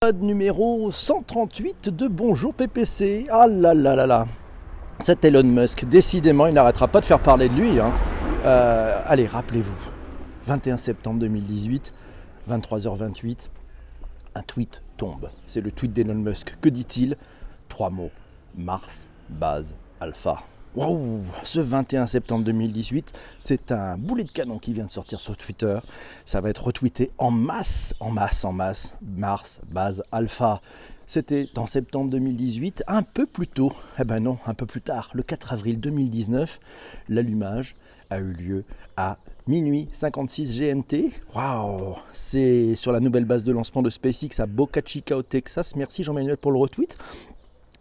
Épisode numéro 138 de Bonjour PPC. Ah là là là là. Cet Elon Musk, décidément, il n'arrêtera pas de faire parler de lui. hein. Euh, allez, rappelez-vous. 21 septembre 2018, 23h28, un tweet tombe. C'est le tweet d'Elon Musk. Que dit-il? Trois mots. Mars, base, alpha. Waouh Ce 21 septembre 2018, c'est un boulet de canon qui vient de sortir sur Twitter. Ça va être retweeté en masse, en masse, en masse. Mars, base, alpha. C'était en septembre 2018, un peu plus tôt. Eh ben non, un peu plus tard, le 4 avril 2019, l'allumage a eu lieu à minuit 56 GMT. Waouh C'est sur la nouvelle base de lancement de SpaceX à Boca Chica au Texas. Merci Jean-Manuel pour le retweet.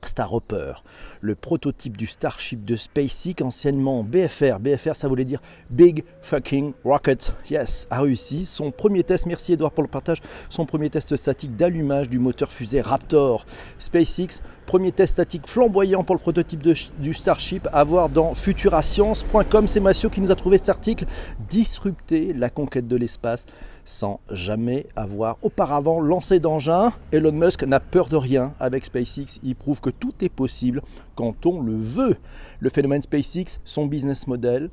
Star Hopper, le prototype du Starship de SpaceX, anciennement BFR. BFR, ça voulait dire Big Fucking Rocket. Yes, a réussi son premier test. Merci Edouard pour le partage. Son premier test statique d'allumage du moteur fusée Raptor. SpaceX, premier test statique flamboyant pour le prototype du Starship. À voir dans futurascience.com. C'est Massio qui nous a trouvé cet article. Disrupter la conquête de l'espace sans jamais avoir auparavant lancé d'engin. Elon Musk n'a peur de rien avec SpaceX. Il prouve que tout est possible quand on le veut. Le phénomène SpaceX, son business model,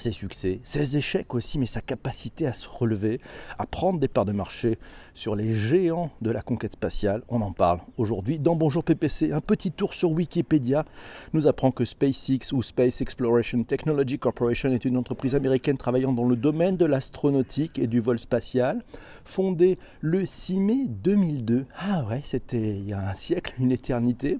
ses succès, ses échecs aussi, mais sa capacité à se relever, à prendre des parts de marché sur les géants de la conquête spatiale. On en parle aujourd'hui dans Bonjour PPC. Un petit tour sur Wikipédia nous apprend que SpaceX ou Space Exploration Technology Corporation est une entreprise américaine travaillant dans le domaine de l'astronautique et du vol spatial, fondée le 6 mai 2002. Ah ouais, c'était il y a un siècle, une éternité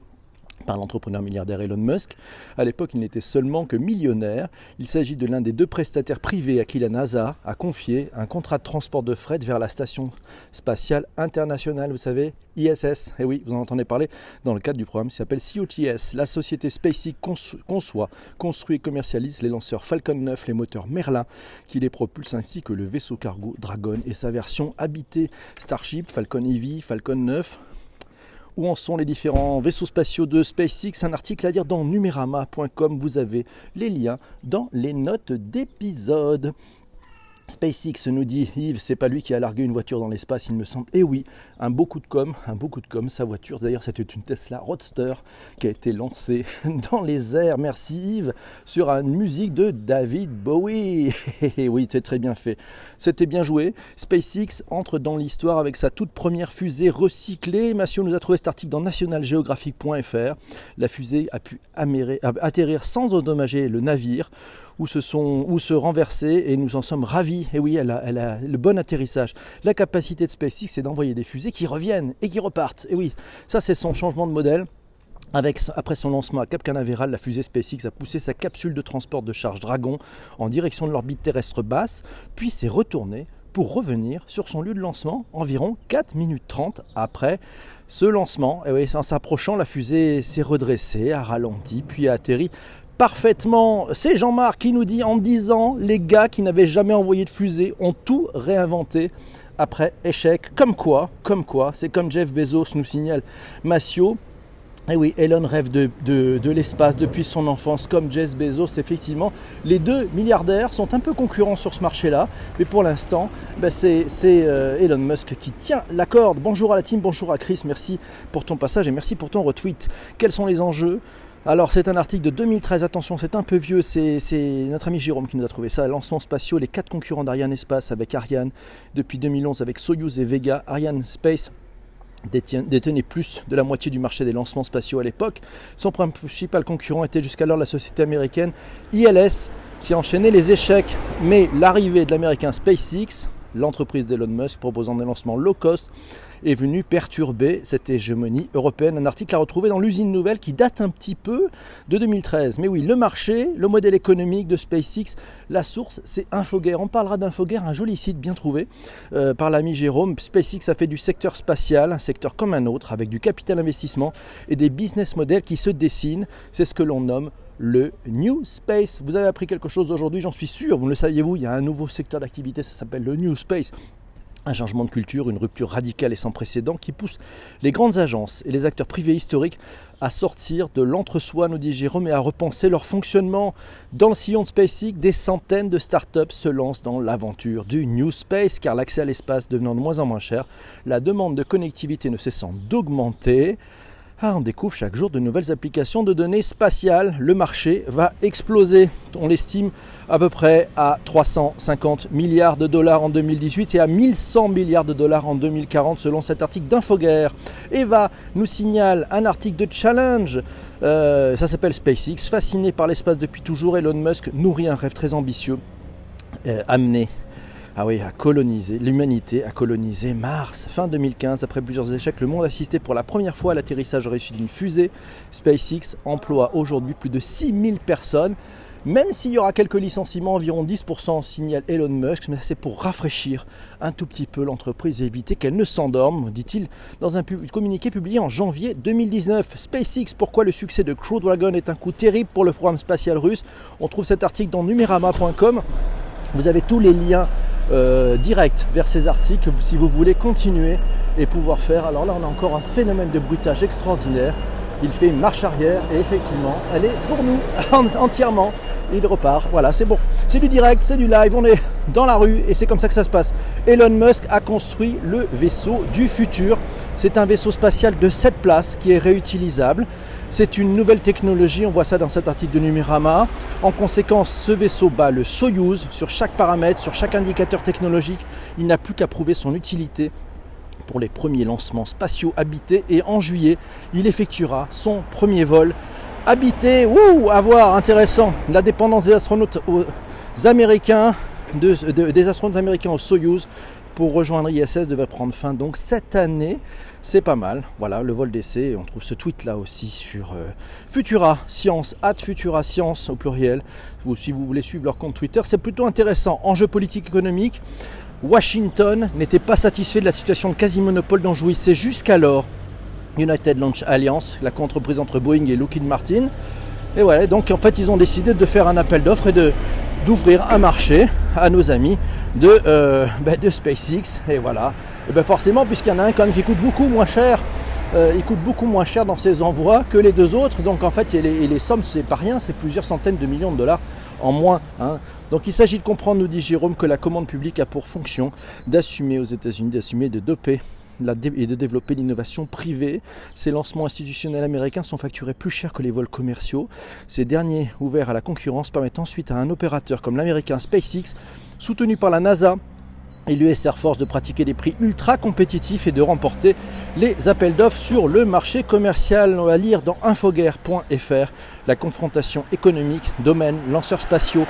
par l'entrepreneur milliardaire Elon Musk. À l'époque, il n'était seulement que millionnaire. Il s'agit de l'un des deux prestataires privés à qui la NASA a confié un contrat de transport de fret vers la station spatiale internationale, vous savez, ISS. Et oui, vous en entendez parler dans le cadre du programme qui s'appelle COTS. La société SpaceX conço- conçoit, construit et commercialise les lanceurs Falcon 9, les moteurs Merlin qui les propulsent ainsi que le vaisseau cargo Dragon et sa version habitée Starship, Falcon Heavy, Falcon 9, où en sont les différents vaisseaux spatiaux de SpaceX? Un article à lire dans numerama.com. Vous avez les liens dans les notes d'épisode. SpaceX nous dit Yves, c'est pas lui qui a largué une voiture dans l'espace, il me semble. Et oui, un beau coup de com, un beau coup de com. Sa voiture, d'ailleurs, c'était une Tesla Roadster qui a été lancée dans les airs. Merci Yves, sur une musique de David Bowie. Et oui, c'est très bien fait. C'était bien joué. SpaceX entre dans l'histoire avec sa toute première fusée recyclée. Massio nous a trouvé cet article dans nationalgeographic.fr. La fusée a pu atterrir sans endommager le navire ou se, sont, ou se renverser et nous en sommes ravis. Et oui, elle a, elle a le bon atterrissage. La capacité de SpaceX, c'est d'envoyer des fusées qui reviennent et qui repartent. Et oui, ça c'est son changement de modèle. Avec, après son lancement à Cap Canaveral, la fusée SpaceX a poussé sa capsule de transport de charge Dragon en direction de l'orbite terrestre basse, puis s'est retournée pour revenir sur son lieu de lancement environ 4 minutes 30 après ce lancement. Et oui, en s'approchant, la fusée s'est redressée, a ralenti, puis a atterri parfaitement. C'est Jean-Marc qui nous dit en 10 ans, les gars qui n'avaient jamais envoyé de fusée ont tout réinventé après échec. Comme quoi, comme quoi, c'est comme Jeff Bezos nous signale Massio. Et oui, Elon rêve de, de- l'espace depuis son enfance, comme Jeff Bezos, effectivement. Les deux milliardaires sont un peu concurrents sur ce marché-là, mais pour l'instant, ben, c'est c'est, euh, Elon Musk qui tient la corde. Bonjour à la team, bonjour à Chris, merci pour ton passage et merci pour ton retweet. Quels sont les enjeux alors c'est un article de 2013, attention c'est un peu vieux, c'est notre ami Jérôme qui nous a trouvé ça. Lancement spatiaux, les quatre concurrents d'Ariane Espace avec Ariane depuis 2011 avec Soyuz et Vega. Ariane Space détenait plus de la moitié du marché des lancements spatiaux à l'époque. Son principal concurrent était jusqu'alors la société américaine ILS qui enchaînait les échecs. Mais l'arrivée de l'américain SpaceX, l'entreprise d'Elon Musk proposant des lancements low cost, est venue perturber cette hégémonie européenne. Un article à retrouver dans l'usine nouvelle qui date un petit peu de 2013. Mais oui, le marché, le modèle économique de SpaceX, la source, c'est Infoguerre. On parlera d'Infoguerre, un joli site bien trouvé euh, par l'ami Jérôme. SpaceX a fait du secteur spatial, un secteur comme un autre, avec du capital investissement et des business models qui se dessinent. C'est ce que l'on nomme le New Space. Vous avez appris quelque chose aujourd'hui, j'en suis sûr, vous le saviez-vous, il y a un nouveau secteur d'activité, ça s'appelle le New Space. Un changement de culture, une rupture radicale et sans précédent qui pousse les grandes agences et les acteurs privés historiques à sortir de l'entre-soi, nous dit et à repenser leur fonctionnement. Dans le sillon de SpaceX, des centaines de startups se lancent dans l'aventure du New Space, car l'accès à l'espace devenant de moins en moins cher, la demande de connectivité ne cessant d'augmenter. Ah, on découvre chaque jour de nouvelles applications de données spatiales. Le marché va exploser. On l'estime à peu près à 350 milliards de dollars en 2018 et à 1100 milliards de dollars en 2040 selon cet article d'Infoguerre. Eva nous signale un article de Challenge. Euh, ça s'appelle SpaceX. Fasciné par l'espace depuis toujours, Elon Musk nourrit un rêve très ambitieux. Euh, ah oui, à coloniser, l'humanité a colonisé Mars. Fin 2015, après plusieurs échecs, le monde assistait pour la première fois à l'atterrissage réussi d'une fusée. SpaceX emploie aujourd'hui plus de 6000 personnes. Même s'il y aura quelques licenciements, environ 10% signale Elon Musk, mais c'est pour rafraîchir un tout petit peu l'entreprise et éviter qu'elle ne s'endorme, dit-il dans un communiqué publié en janvier 2019. SpaceX, pourquoi le succès de Crew Dragon est un coup terrible pour le programme spatial russe? On trouve cet article dans numerama.com. Vous avez tous les liens euh, directs vers ces articles si vous voulez continuer et pouvoir faire. Alors là, on a encore un phénomène de bruitage extraordinaire. Il fait une marche arrière et effectivement, elle est pour nous entièrement. Il repart. Voilà, c'est bon. C'est du direct, c'est du live. On est dans la rue et c'est comme ça que ça se passe. Elon Musk a construit le vaisseau du futur. C'est un vaisseau spatial de 7 places qui est réutilisable. C'est une nouvelle technologie, on voit ça dans cet article de Numérama. En conséquence, ce vaisseau bat le Soyuz sur chaque paramètre, sur chaque indicateur technologique. Il n'a plus qu'à prouver son utilité pour les premiers lancements spatiaux habités et en juillet, il effectuera son premier vol habité. Ouh, à voir, intéressant. La dépendance des astronautes américains, des astronautes américains au Soyuz pour rejoindre ISS devait prendre fin donc cette année. C'est pas mal. Voilà, le vol d'essai. On trouve ce tweet là aussi sur euh, Futura Science, at Futura Science au pluriel. Si vous voulez suivre leur compte Twitter, c'est plutôt intéressant. Enjeu politique économique. Washington n'était pas satisfait de la situation de quasi-monopole dont jouissait jusqu'alors United Launch Alliance, la contre-prise entre Boeing et Lockheed Martin. Et voilà, donc en fait ils ont décidé de faire un appel d'offres et d'ouvrir un marché à nos amis de, euh, ben, de SpaceX. Et voilà. Et ben forcément, puisqu'il y en a un quand même qui coûte beaucoup moins cher, euh, il coûte beaucoup moins cher dans ses envois que les deux autres. Donc en fait, les, les sommes, c'est pas rien, c'est plusieurs centaines de millions de dollars en moins. Hein. Donc il s'agit de comprendre, nous dit Jérôme, que la commande publique a pour fonction d'assumer aux États-Unis, d'assumer de doper et de développer l'innovation privée. Ces lancements institutionnels américains sont facturés plus cher que les vols commerciaux. Ces derniers, ouverts à la concurrence, permettent ensuite à un opérateur comme l'américain SpaceX, soutenu par la NASA, et l'US Air Force de pratiquer des prix ultra compétitifs et de remporter les appels d'offres sur le marché commercial. On va lire dans infoguerre.fr la confrontation économique, domaine, lanceurs spatiaux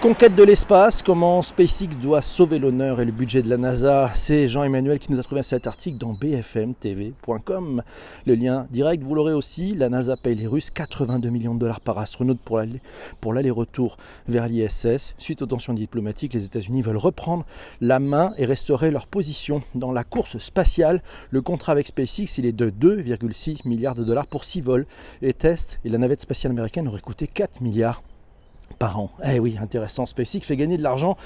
Conquête de l'espace, comment SpaceX doit sauver l'honneur et le budget de la NASA. C'est Jean-Emmanuel qui nous a trouvé cet article dans bfmtv.com. Le lien direct, vous l'aurez aussi. La NASA paye les Russes 82 millions de dollars par astronaute pour l'aller-retour vers l'ISS. Suite aux tensions diplomatiques, les États-Unis veulent reprendre la main et restaurer leur position dans la course spatiale. Le contrat avec SpaceX, il est de 2,6 milliards de dollars pour 6 vols et tests. Et la navette spatiale américaine aurait coûté 4 milliards par an. Eh oui, intéressant. SpaceX fait gagner de l'argent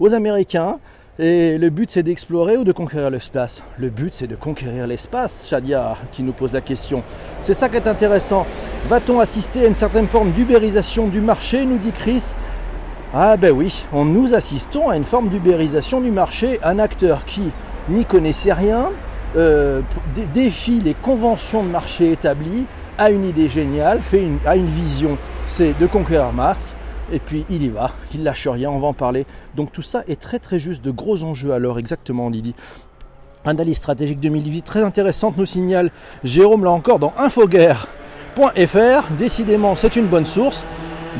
aux Américains. Et le but c'est d'explorer ou de conquérir l'espace? Le but c'est de conquérir l'espace, Shadia qui nous pose la question. C'est ça qui est intéressant. Va-t-on assister à une certaine forme d'ubérisation du marché, nous dit Chris Ah ben oui, on, nous assistons à une forme d'ubérisation du marché. Un acteur qui n'y connaissait rien, euh, défie les conventions de marché établies, a une idée géniale, a une vision, c'est de conquérir Mars et puis il y va, il lâche rien, on va en parler. Donc tout ça est très très juste, de gros enjeux alors exactement Lydie. Analyse stratégique 2008 très intéressante nous signale Jérôme là encore dans infoguerre.fr. Décidément c'est une bonne source.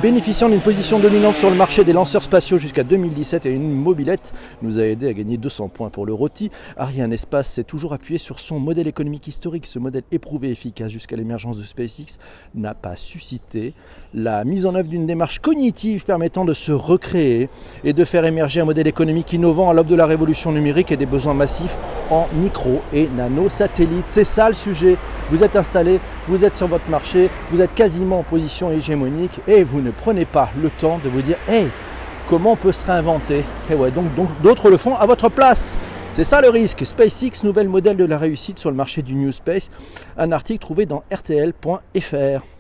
Bénéficiant d'une position dominante sur le marché des lanceurs spatiaux jusqu'à 2017 et une mobilette nous a aidé à gagner 200 points pour le rôti. Ariane Espace s'est toujours appuyé sur son modèle économique historique. Ce modèle éprouvé efficace jusqu'à l'émergence de SpaceX n'a pas suscité la mise en œuvre d'une démarche cognitive permettant de se recréer et de faire émerger un modèle économique innovant à l'aube de la révolution numérique et des besoins massifs en micro et nano satellites. C'est ça le sujet. Vous êtes installé, vous êtes sur votre marché, vous êtes quasiment en position hégémonique et vous ne prenez pas le temps de vous dire hey, comment on peut se réinventer? Et ouais, donc d'autres le font à votre place. C'est ça le risque. SpaceX, nouvel modèle de la réussite sur le marché du New Space. Un article trouvé dans rtl.fr.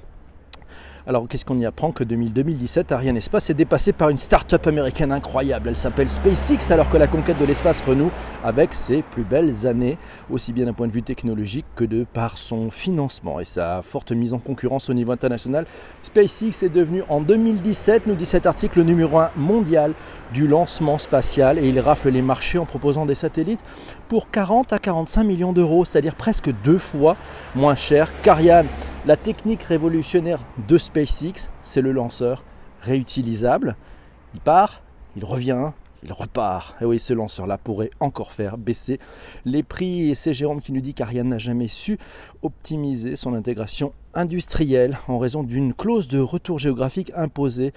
Alors qu'est-ce qu'on y apprend que 2017, Ariane Espace est dépassé par une start-up américaine incroyable. Elle s'appelle SpaceX alors que la conquête de l'espace renoue avec ses plus belles années, aussi bien d'un point de vue technologique que de par son financement et sa forte mise en concurrence au niveau international. SpaceX est devenu en 2017, nous dit cet article, le numéro 1 mondial du lancement spatial et il rafle les marchés en proposant des satellites pour 40 à 45 millions d'euros, c'est-à-dire presque deux fois moins cher qu'Ariane. La technique révolutionnaire de SpaceX, c'est le lanceur réutilisable. Il part, il revient, il repart. Et oui, ce lanceur-là pourrait encore faire baisser les prix. Et c'est Jérôme qui nous dit qu'Ariane n'a jamais su optimiser son intégration industrielle en raison d'une clause de retour géographique imposée.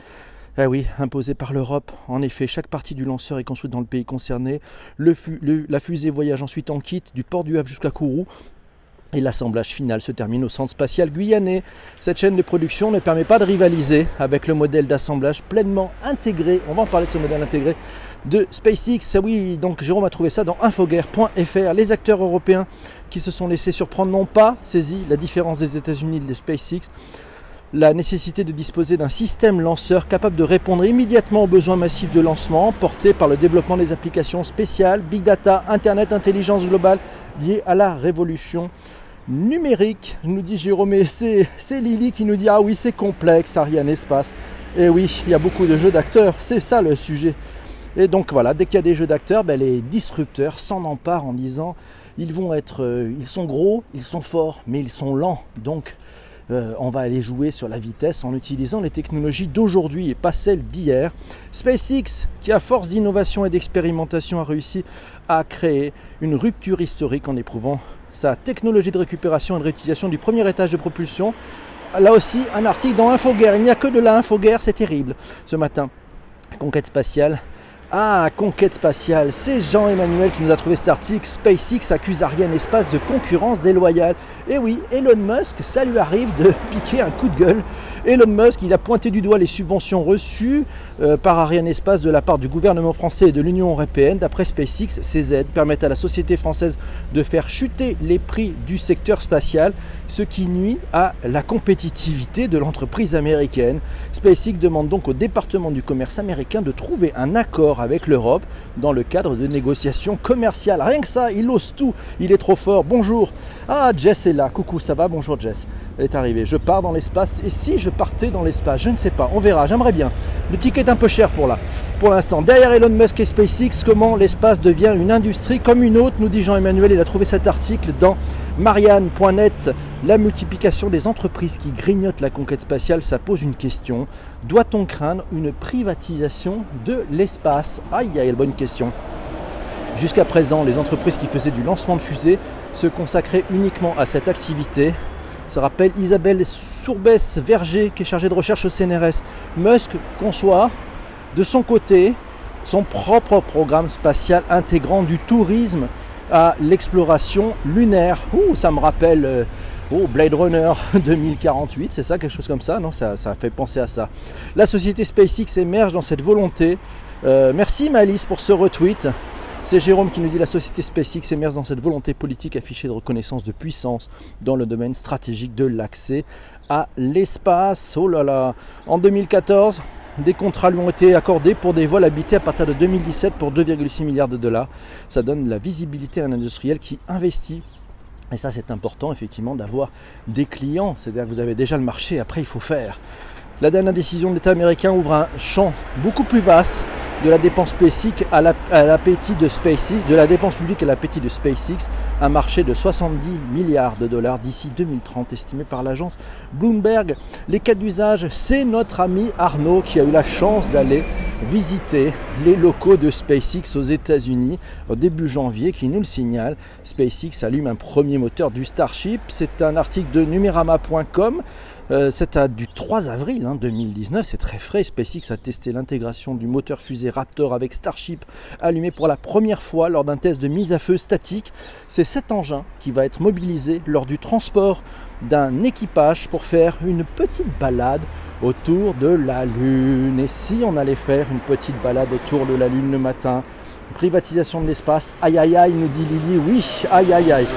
Eh oui, imposée par l'Europe. En effet, chaque partie du lanceur est construite dans le pays concerné. la fusée voyage ensuite en kit du port du Havre jusqu'à Kourou et l'assemblage final se termine au centre spatial guyanais. Cette chaîne de production ne permet pas de rivaliser avec le modèle d'assemblage pleinement intégré. On va en parler de ce modèle intégré de SpaceX. Ah oui, donc Jérôme a trouvé ça dans infoguerre.fr. Les acteurs européens qui se sont laissés surprendre n'ont pas saisi la différence des États-Unis de SpaceX. La nécessité de disposer d'un système lanceur capable de répondre immédiatement aux besoins massifs de lancement portés par le développement des applications spéciales, big data, internet, intelligence globale liées à la révolution numérique, nous dit Jérôme. C'est, Lily qui nous dit Ah oui, c'est complexe, Ariane Espace. Et oui, il y a beaucoup de jeux d'acteurs, c'est ça le sujet. Et donc voilà, dès qu'il y a des jeux d'acteurs, ben, les disrupteurs s'en emparent en disant ils vont être, euh, ils sont gros, ils sont forts, mais ils sont lents. Donc euh, on va aller jouer sur la vitesse en utilisant les technologies d'aujourd'hui et pas celles d'hier. SpaceX, qui à force d'innovation et d'expérimentation a réussi à créer une rupture historique en éprouvant sa technologie de récupération et de réutilisation du premier étage de propulsion. Là aussi, un article dans Infoguerre. Il n'y a que de la Infoguerre, c'est terrible ce matin. Conquête spatiale. Ah, conquête spatiale, c'est Jean-Emmanuel qui nous a trouvé cet article. SpaceX accuse Ariane Espace de concurrence déloyale. Et oui, Elon Musk, ça lui arrive de piquer un coup de gueule Elon Musk, il a pointé du doigt les subventions reçues euh, par Ariane Espace de la part du gouvernement français et de l'Union européenne. D'après SpaceX, ces aides permettent à la société française de faire chuter les prix du secteur spatial, ce qui nuit à la compétitivité de l'entreprise américaine. SpaceX demande donc au département du commerce américain de trouver un accord avec l'Europe dans le cadre de négociations commerciales. Rien que ça, il ose tout, il est trop fort. Bonjour. Ah, Jess est là. Coucou, ça va? Bonjour Jess. Elle est arrivée. Je pars dans l'espace. Et si je partais dans l'espace Je ne sais pas. On verra. J'aimerais bien. Le ticket est un peu cher pour là. Pour l'instant, derrière Elon Musk et SpaceX, comment l'espace devient une industrie comme une autre, nous dit Jean-Emmanuel. Il a trouvé cet article dans Marianne.net. La multiplication des entreprises qui grignotent la conquête spatiale, ça pose une question. Doit-on craindre une privatisation de l'espace? Aïe, aïe, bonne question. Jusqu'à présent, les entreprises qui faisaient du lancement de fusées se consacraient uniquement à cette activité. Ça rappelle Isabelle Sourbès-Verger qui est chargée de recherche au CNRS. Musk conçoit de son côté son propre programme spatial intégrant du tourisme à l'exploration lunaire. Ouh, ça me rappelle euh, oh, Blade Runner 2048, c'est ça, quelque chose comme ça, non ça, ça fait penser à ça. La société SpaceX émerge dans cette volonté. Euh, merci Malice pour ce retweet. C'est Jérôme qui nous dit la société SpaceX émerge dans cette volonté politique affichée de reconnaissance de puissance dans le domaine stratégique de l'accès à l'espace. Oh là là En 2014, des contrats lui ont été accordés pour des vols habités à partir de 2017 pour 2,6 milliards de dollars. Ça donne la visibilité à un industriel qui investit et ça, c'est important, effectivement, d'avoir des clients. C'est-à-dire que vous avez déjà le marché, après, il faut faire. La dernière décision de l'État américain ouvre un champ beaucoup plus vaste de la dépense publique à l'appétit de SpaceX, de la dépense publique à l'appétit de SpaceX, un marché de 70 milliards de dollars d'ici 2030 estimé par l'agence Bloomberg. Les cas d'usage, c'est notre ami Arnaud qui a eu la chance d'aller visiter les locaux de SpaceX aux États-Unis au début janvier qui nous le signale. SpaceX allume un premier moteur du Starship. C'est un article de numerama.com. Euh, c'est du 3 avril 2019, hein, c'est très frais. SpaceX a testé l'intégration du moteur fusée Raptor avec Starship allumé pour la première fois lors d'un test de mise à feu statique. C'est cet engin qui va être mobilisé lors du transport d'un équipage pour faire une petite balade autour de la Lune. Et si on allait faire une petite balade autour de la Lune le matin, privatisation de l'espace. Aïe aïe aïe, nous dit Lily. Oui, aïe aïe aïe.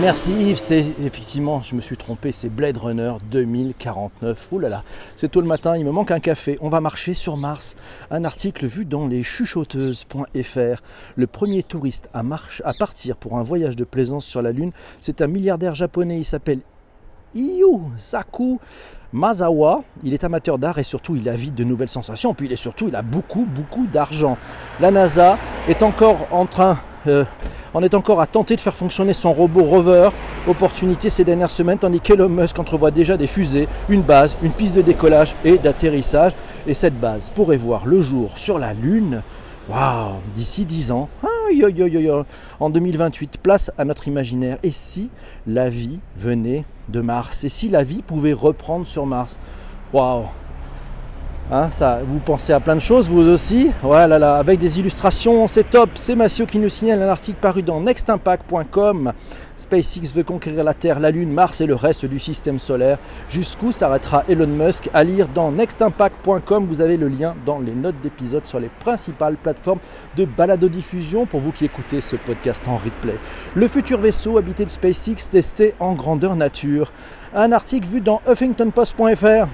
Merci Yves, c'est effectivement, je me suis trompé, c'est Blade Runner 2049. Ouh là là, c'est tôt le matin, il me manque un café. On va marcher sur Mars. Un article vu dans les chuchoteuses.fr. Le premier touriste à, marche, à partir pour un voyage de plaisance sur la Lune, c'est un milliardaire japonais, il s'appelle Iyu Saku Mazawa. Il est amateur d'art et surtout il a vite de nouvelles sensations. Puis il est surtout, il a beaucoup, beaucoup d'argent. La NASA est encore en train euh, on est encore à tenter de faire fonctionner son robot rover. Opportunité ces dernières semaines, tandis qu'Elon Musk entrevoit déjà des fusées, une base, une piste de décollage et d'atterrissage. Et cette base pourrait voir le jour sur la Lune. Waouh, d'ici 10 ans. en 2028, place à notre imaginaire. Et si la vie venait de Mars? Et si la vie pouvait reprendre sur Mars? Waouh Hein, ça, vous pensez à plein de choses, vous aussi. Voilà, là, avec des illustrations, c'est top. C'est Massio qui nous signale un article paru dans nextimpact.com. SpaceX veut conquérir la Terre, la Lune, Mars et le reste du système solaire. Jusqu'où s'arrêtera Elon Musk À lire dans nextimpact.com. Vous avez le lien dans les notes d'épisode sur les principales plateformes de balado-diffusion pour vous qui écoutez ce podcast en replay. Le futur vaisseau habité de SpaceX testé en grandeur nature. Un article vu dans huffingtonpost.fr.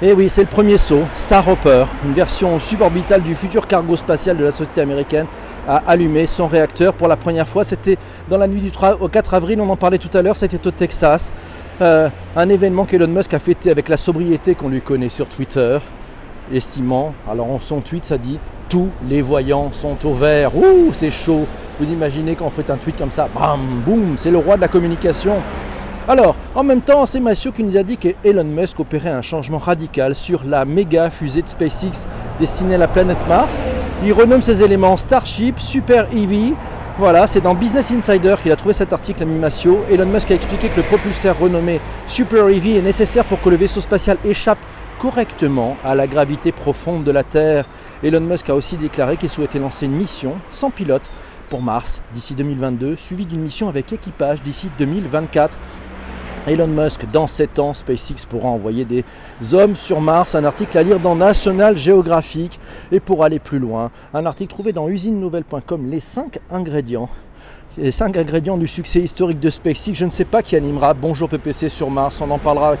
Et eh oui, c'est le premier saut, Star Hopper, une version suborbitale du futur cargo spatial de la société américaine, a allumé son réacteur pour la première fois. C'était dans la nuit du 3 au 4 avril, on en parlait tout à l'heure, c'était au Texas. Euh, un événement qu'Elon Musk a fêté avec la sobriété qu'on lui connaît sur Twitter, estimant, alors en son tweet ça dit tous les voyants sont au vert. Ouh, c'est chaud. Vous imaginez quand on fait un tweet comme ça, bam, boum, c'est le roi de la communication. Alors, en même temps, c'est Mathieu qui nous a dit que Elon Musk opérait un changement radical sur la méga fusée de SpaceX destinée à la planète Mars. Il renomme ses éléments Starship, Super Heavy. Voilà, c'est dans Business Insider qu'il a trouvé cet article à Elon Musk a expliqué que le propulseur renommé Super Heavy est nécessaire pour que le vaisseau spatial échappe correctement à la gravité profonde de la Terre. Elon Musk a aussi déclaré qu'il souhaitait lancer une mission sans pilote pour Mars d'ici 2022, suivie d'une mission avec équipage d'ici 2024. Elon Musk, dans 7 ans, SpaceX pourra envoyer des hommes sur Mars. Un article à lire dans National Geographic. Et pour aller plus loin, un article trouvé dans usinenouvelle.com, les 5 ingrédients les 5 ingrédients du succès historique de SpaceX. Je ne sais pas qui animera Bonjour PPC sur Mars. On en parlera avec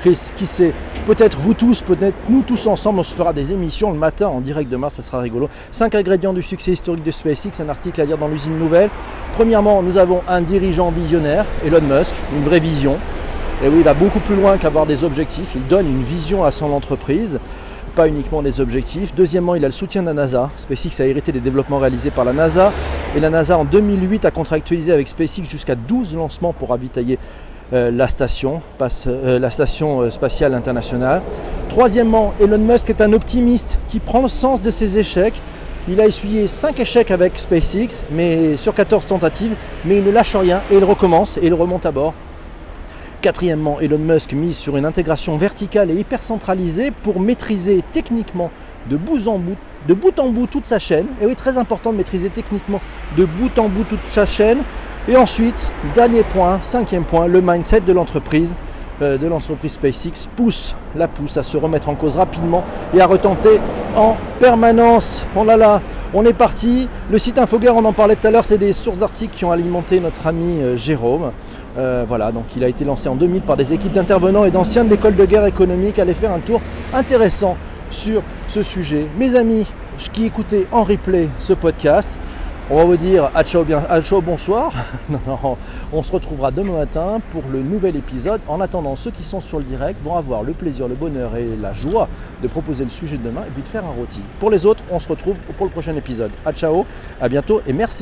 Chris. Qui sait Peut-être vous tous, peut-être nous tous ensemble. On se fera des émissions le matin en direct de Mars. Ça sera rigolo. 5 ingrédients du succès historique de SpaceX. Un article à lire dans l'usine nouvelle. Premièrement, nous avons un dirigeant visionnaire, Elon Musk, une vraie vision. Et oui, il va beaucoup plus loin qu'avoir des objectifs. Il donne une vision à son entreprise pas uniquement des objectifs. Deuxièmement, il a le soutien de la NASA. SpaceX a hérité des développements réalisés par la NASA. Et la NASA, en 2008, a contractualisé avec SpaceX jusqu'à 12 lancements pour ravitailler euh, la station, euh, la station euh, spatiale internationale. Troisièmement, Elon Musk est un optimiste qui prend le sens de ses échecs. Il a essuyé 5 échecs avec SpaceX, mais sur 14 tentatives, mais il ne lâche rien et il recommence et il remonte à bord Quatrièmement, Elon Musk mise sur une intégration verticale et hyper centralisée pour maîtriser techniquement de bout en bout, de bout en bout toute sa chaîne. Et oui, très important de maîtriser techniquement de bout en bout toute sa chaîne. Et ensuite, dernier point, cinquième point, le mindset de l'entreprise de l'entreprise SpaceX pousse la pousse à se remettre en cause rapidement et à retenter en permanence. Oh là là, on est parti. Le site Infoguerre, on en parlait tout à l'heure, c'est des sources d'articles qui ont alimenté notre ami euh, Jérôme. Euh, voilà, donc il a été lancé en 2000 par des équipes d'intervenants et d'anciens de l'école de guerre économique. Allez faire un tour intéressant sur ce sujet. Mes amis qui écoutaient en replay ce podcast, on va vous dire à ciao, bien, à ciao bonsoir. on se retrouvera demain matin pour le nouvel épisode. En attendant, ceux qui sont sur le direct vont avoir le plaisir, le bonheur et la joie de proposer le sujet de demain et puis de faire un rôti. Pour les autres, on se retrouve pour le prochain épisode. À ciao, à bientôt et merci.